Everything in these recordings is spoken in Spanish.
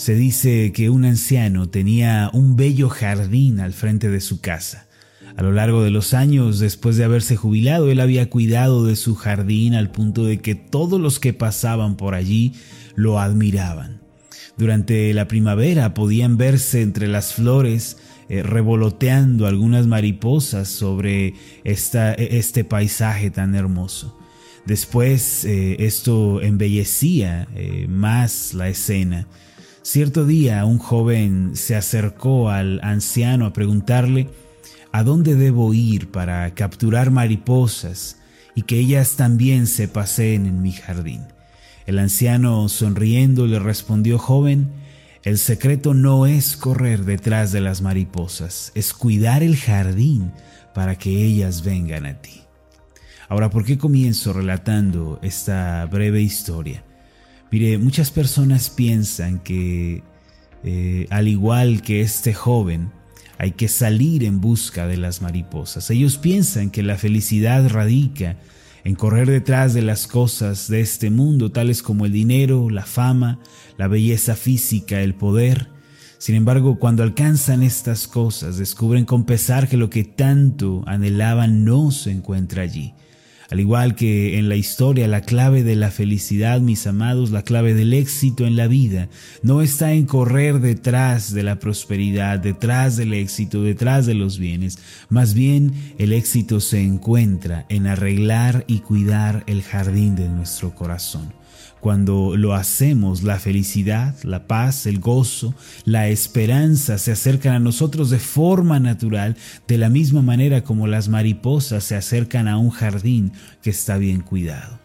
Se dice que un anciano tenía un bello jardín al frente de su casa. A lo largo de los años, después de haberse jubilado, él había cuidado de su jardín al punto de que todos los que pasaban por allí lo admiraban. Durante la primavera podían verse entre las flores eh, revoloteando algunas mariposas sobre esta, este paisaje tan hermoso. Después eh, esto embellecía eh, más la escena Cierto día un joven se acercó al anciano a preguntarle a dónde debo ir para capturar mariposas y que ellas también se paseen en mi jardín. El anciano sonriendo le respondió, joven, el secreto no es correr detrás de las mariposas, es cuidar el jardín para que ellas vengan a ti. Ahora, ¿por qué comienzo relatando esta breve historia? Mire, muchas personas piensan que eh, al igual que este joven, hay que salir en busca de las mariposas. Ellos piensan que la felicidad radica en correr detrás de las cosas de este mundo, tales como el dinero, la fama, la belleza física, el poder. Sin embargo, cuando alcanzan estas cosas, descubren con pesar que lo que tanto anhelaban no se encuentra allí. Al igual que en la historia, la clave de la felicidad, mis amados, la clave del éxito en la vida, no está en correr detrás de la prosperidad, detrás del éxito, detrás de los bienes. Más bien, el éxito se encuentra en arreglar y cuidar el jardín de nuestro corazón. Cuando lo hacemos, la felicidad, la paz, el gozo, la esperanza se acercan a nosotros de forma natural, de la misma manera como las mariposas se acercan a un jardín que está bien cuidado.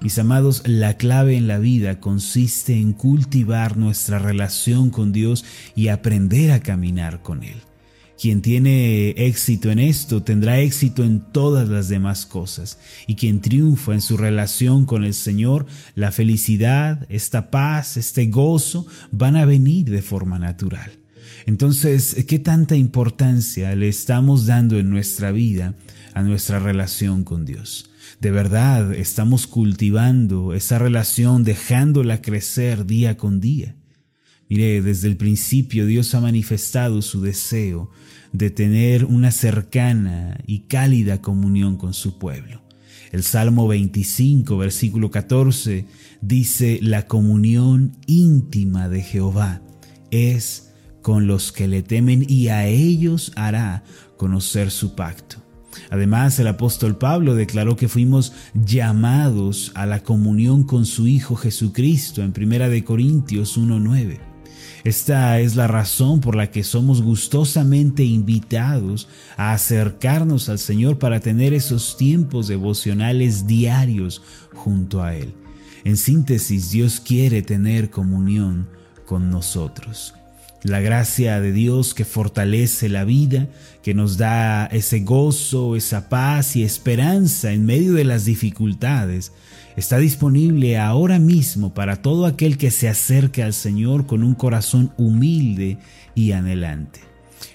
Mis amados, la clave en la vida consiste en cultivar nuestra relación con Dios y aprender a caminar con Él. Quien tiene éxito en esto tendrá éxito en todas las demás cosas. Y quien triunfa en su relación con el Señor, la felicidad, esta paz, este gozo van a venir de forma natural. Entonces, ¿qué tanta importancia le estamos dando en nuestra vida a nuestra relación con Dios? ¿De verdad estamos cultivando esa relación, dejándola crecer día con día? Mire, desde el principio Dios ha manifestado su deseo de tener una cercana y cálida comunión con su pueblo. El Salmo 25, versículo 14, dice, la comunión íntima de Jehová es con los que le temen y a ellos hará conocer su pacto. Además, el apóstol Pablo declaró que fuimos llamados a la comunión con su Hijo Jesucristo en 1 Corintios 1.9. Esta es la razón por la que somos gustosamente invitados a acercarnos al Señor para tener esos tiempos devocionales diarios junto a Él. En síntesis, Dios quiere tener comunión con nosotros. La gracia de Dios que fortalece la vida, que nos da ese gozo, esa paz y esperanza en medio de las dificultades, está disponible ahora mismo para todo aquel que se acerque al Señor con un corazón humilde y anhelante.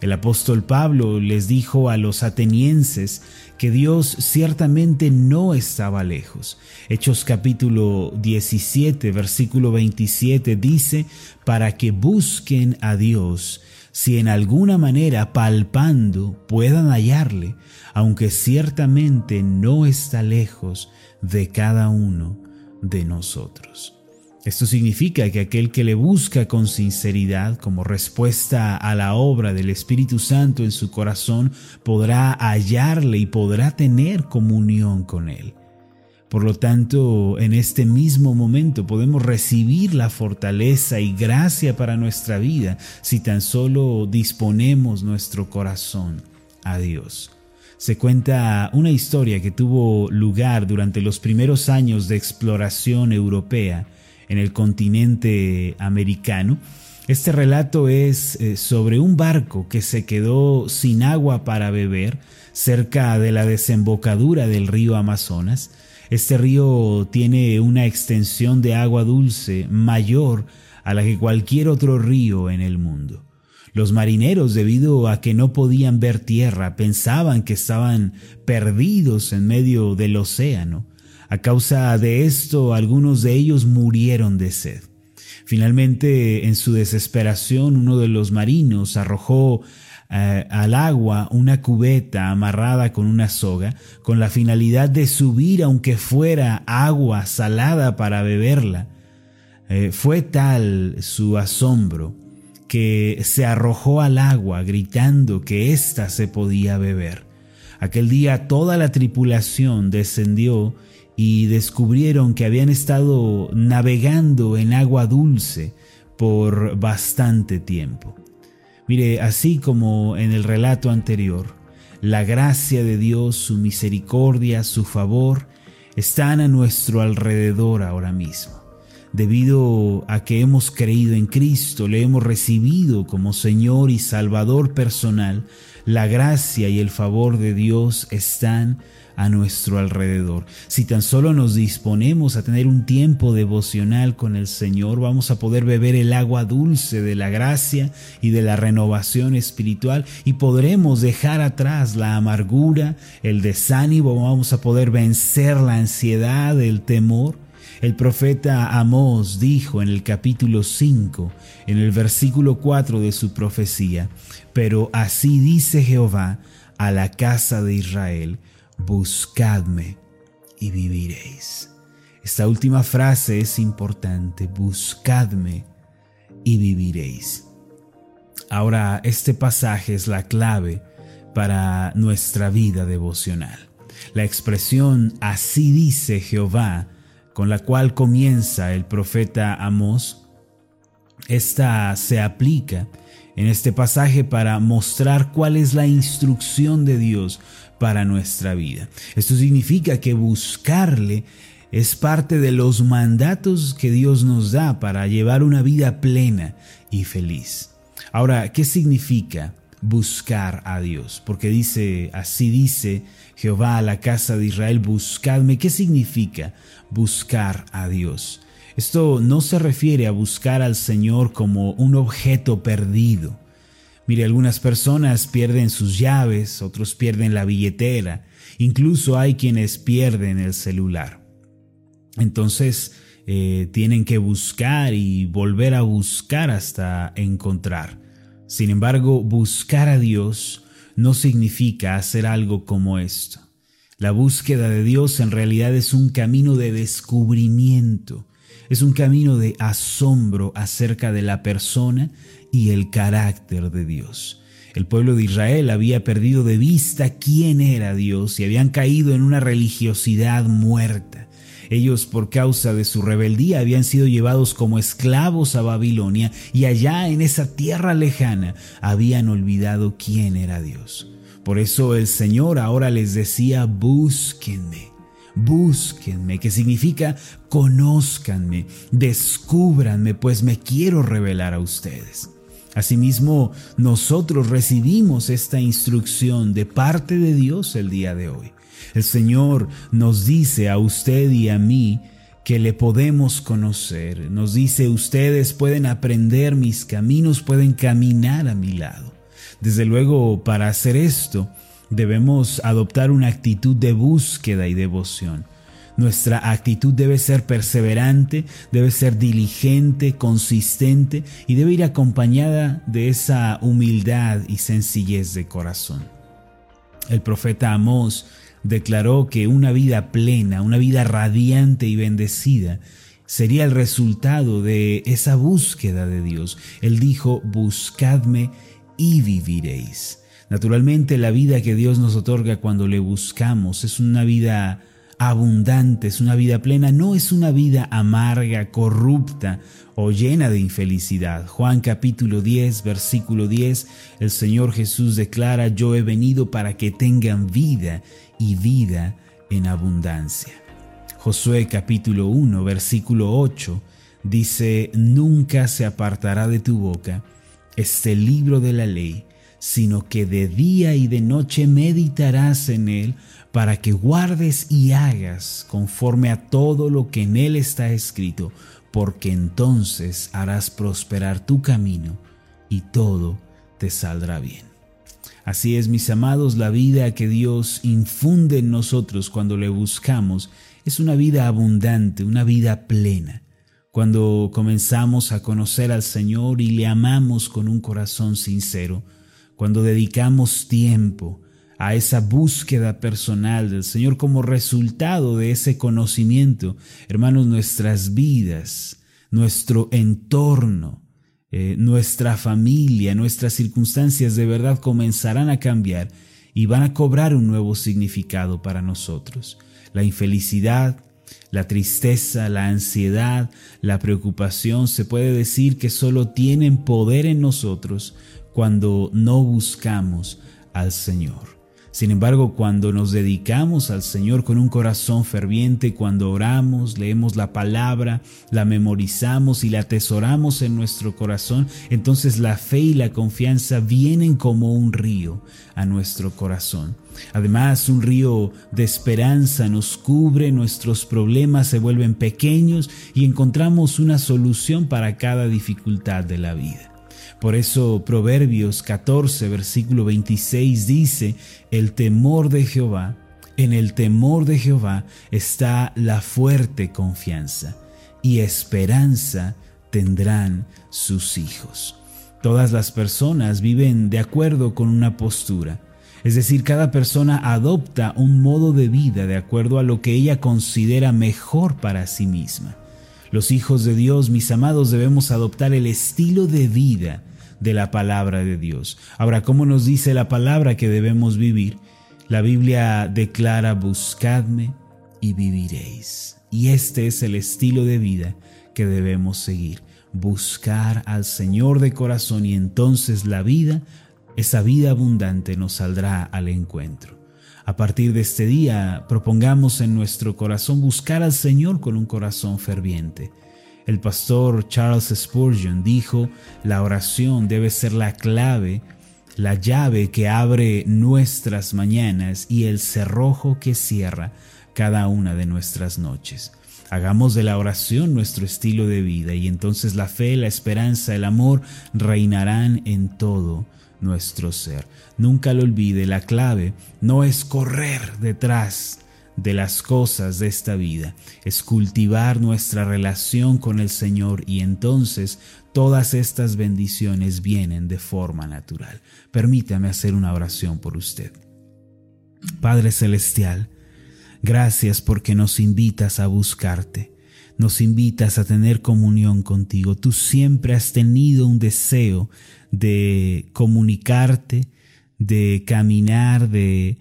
El apóstol Pablo les dijo a los atenienses que Dios ciertamente no estaba lejos. Hechos capítulo 17, versículo 27 dice, para que busquen a Dios, si en alguna manera palpando puedan hallarle, aunque ciertamente no está lejos de cada uno de nosotros. Esto significa que aquel que le busca con sinceridad como respuesta a la obra del Espíritu Santo en su corazón podrá hallarle y podrá tener comunión con él. Por lo tanto, en este mismo momento podemos recibir la fortaleza y gracia para nuestra vida si tan solo disponemos nuestro corazón a Dios se cuenta una historia que tuvo lugar durante los primeros años de exploración europea en el continente americano. Este relato es eh, sobre un barco que se quedó sin agua para beber cerca de la desembocadura del río Amazonas. Este río tiene una extensión de agua dulce mayor a la que cualquier otro río en el mundo. Los marineros, debido a que no podían ver tierra, pensaban que estaban perdidos en medio del océano. A causa de esto, algunos de ellos murieron de sed. Finalmente, en su desesperación, uno de los marinos arrojó eh, al agua una cubeta amarrada con una soga, con la finalidad de subir aunque fuera agua salada para beberla. Eh, fue tal su asombro que se arrojó al agua gritando que ésta se podía beber. Aquel día toda la tripulación descendió y descubrieron que habían estado navegando en agua dulce por bastante tiempo. Mire, así como en el relato anterior, la gracia de Dios, su misericordia, su favor, están a nuestro alrededor ahora mismo. Debido a que hemos creído en Cristo, le hemos recibido como Señor y Salvador personal, la gracia y el favor de Dios están a nuestro alrededor. Si tan solo nos disponemos a tener un tiempo devocional con el Señor, vamos a poder beber el agua dulce de la gracia y de la renovación espiritual y podremos dejar atrás la amargura, el desánimo, vamos a poder vencer la ansiedad, el temor el profeta Amós dijo en el capítulo 5, en el versículo 4 de su profecía, pero así dice Jehová a la casa de Israel, buscadme y viviréis. Esta última frase es importante, buscadme y viviréis. Ahora, este pasaje es la clave para nuestra vida devocional. La expresión así dice Jehová con la cual comienza el profeta Amós, esta se aplica en este pasaje para mostrar cuál es la instrucción de Dios para nuestra vida. Esto significa que buscarle es parte de los mandatos que Dios nos da para llevar una vida plena y feliz. Ahora, ¿qué significa buscar a Dios? Porque dice, así dice Jehová a la casa de Israel, buscadme. ¿Qué significa buscar a Dios? Esto no se refiere a buscar al Señor como un objeto perdido. Mire, algunas personas pierden sus llaves, otros pierden la billetera, incluso hay quienes pierden el celular. Entonces, eh, tienen que buscar y volver a buscar hasta encontrar. Sin embargo, buscar a Dios no significa hacer algo como esto. La búsqueda de Dios en realidad es un camino de descubrimiento, es un camino de asombro acerca de la persona y el carácter de Dios. El pueblo de Israel había perdido de vista quién era Dios y habían caído en una religiosidad muerta. Ellos por causa de su rebeldía habían sido llevados como esclavos a Babilonia y allá en esa tierra lejana habían olvidado quién era Dios. Por eso el Señor ahora les decía, búsquenme, búsquenme, que significa conózcanme, descúbranme, pues me quiero revelar a ustedes. Asimismo, nosotros recibimos esta instrucción de parte de Dios el día de hoy. El Señor nos dice a usted y a mí que le podemos conocer. Nos dice, ustedes pueden aprender mis caminos, pueden caminar a mi lado. Desde luego, para hacer esto, debemos adoptar una actitud de búsqueda y devoción. Nuestra actitud debe ser perseverante, debe ser diligente, consistente y debe ir acompañada de esa humildad y sencillez de corazón. El profeta Amós declaró que una vida plena, una vida radiante y bendecida, sería el resultado de esa búsqueda de Dios. Él dijo, buscadme y viviréis. Naturalmente la vida que Dios nos otorga cuando le buscamos es una vida abundante, es una vida plena, no es una vida amarga, corrupta o llena de infelicidad. Juan capítulo 10, versículo 10, el Señor Jesús declara, yo he venido para que tengan vida y vida en abundancia. Josué capítulo 1, versículo 8, dice, nunca se apartará de tu boca este libro de la ley, sino que de día y de noche meditarás en él para que guardes y hagas conforme a todo lo que en él está escrito, porque entonces harás prosperar tu camino y todo te saldrá bien. Así es, mis amados, la vida que Dios infunde en nosotros cuando le buscamos es una vida abundante, una vida plena. cuando comenzamos a conocer al Señor y le amamos con un corazón sincero, cuando dedicamos tiempo a esa búsqueda personal del Señor como resultado de ese conocimiento, hermanos, nuestras vidas, nuestro entorno, eh, nuestra familia, nuestras circunstancias de verdad comenzarán a cambiar y van a cobrar un nuevo significado para nosotros. La infelicidad, la tristeza, la ansiedad, la preocupación se puede decir que solo tienen poder en nosotros cuando no buscamos al Señor. Sin embargo, cuando nos dedicamos al Señor con un corazón ferviente, cuando oramos, leemos la palabra, la memorizamos y la atesoramos en nuestro corazón, entonces la fe y la confianza vienen como un río a nuestro corazón. Además, un río de esperanza nos cubre, nuestros problemas se vuelven pequeños y encontramos una solución para cada dificultad de la vida. Por eso Proverbios 14, versículo 26 dice, el temor de Jehová, en el temor de Jehová está la fuerte confianza y esperanza tendrán sus hijos. Todas las personas viven de acuerdo con una postura, es decir, cada persona adopta un modo de vida de acuerdo a lo que ella considera mejor para sí misma. Los hijos de Dios, mis amados, debemos adoptar el estilo de vida de la palabra de Dios. Ahora, ¿cómo nos dice la palabra que debemos vivir? La Biblia declara, buscadme y viviréis. Y este es el estilo de vida que debemos seguir. Buscar al Señor de corazón y entonces la vida, esa vida abundante nos saldrá al encuentro. A partir de este día, propongamos en nuestro corazón buscar al Señor con un corazón ferviente. El pastor Charles Spurgeon dijo, la oración debe ser la clave, la llave que abre nuestras mañanas y el cerrojo que cierra cada una de nuestras noches. Hagamos de la oración nuestro estilo de vida y entonces la fe, la esperanza, el amor reinarán en todo nuestro ser. Nunca lo olvide, la clave no es correr detrás de las cosas de esta vida, es cultivar nuestra relación con el Señor y entonces todas estas bendiciones vienen de forma natural. Permítame hacer una oración por usted. Padre Celestial, gracias porque nos invitas a buscarte nos invitas a tener comunión contigo. Tú siempre has tenido un deseo de comunicarte, de caminar, de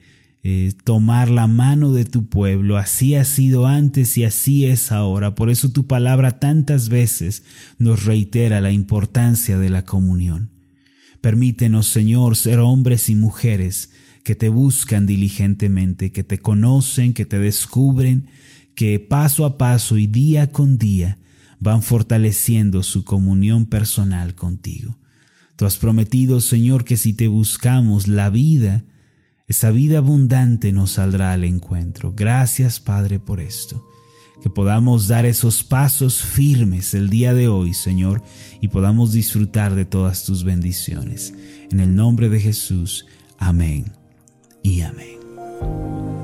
eh, tomar la mano de tu pueblo. Así ha sido antes y así es ahora. Por eso tu palabra tantas veces nos reitera la importancia de la comunión. Permítenos, Señor, ser hombres y mujeres que te buscan diligentemente, que te conocen, que te descubren, que paso a paso y día con día van fortaleciendo su comunión personal contigo. Tú has prometido, Señor, que si te buscamos la vida, esa vida abundante nos saldrá al encuentro. Gracias, Padre, por esto. Que podamos dar esos pasos firmes el día de hoy, Señor, y podamos disfrutar de todas tus bendiciones. En el nombre de Jesús, amén y amén.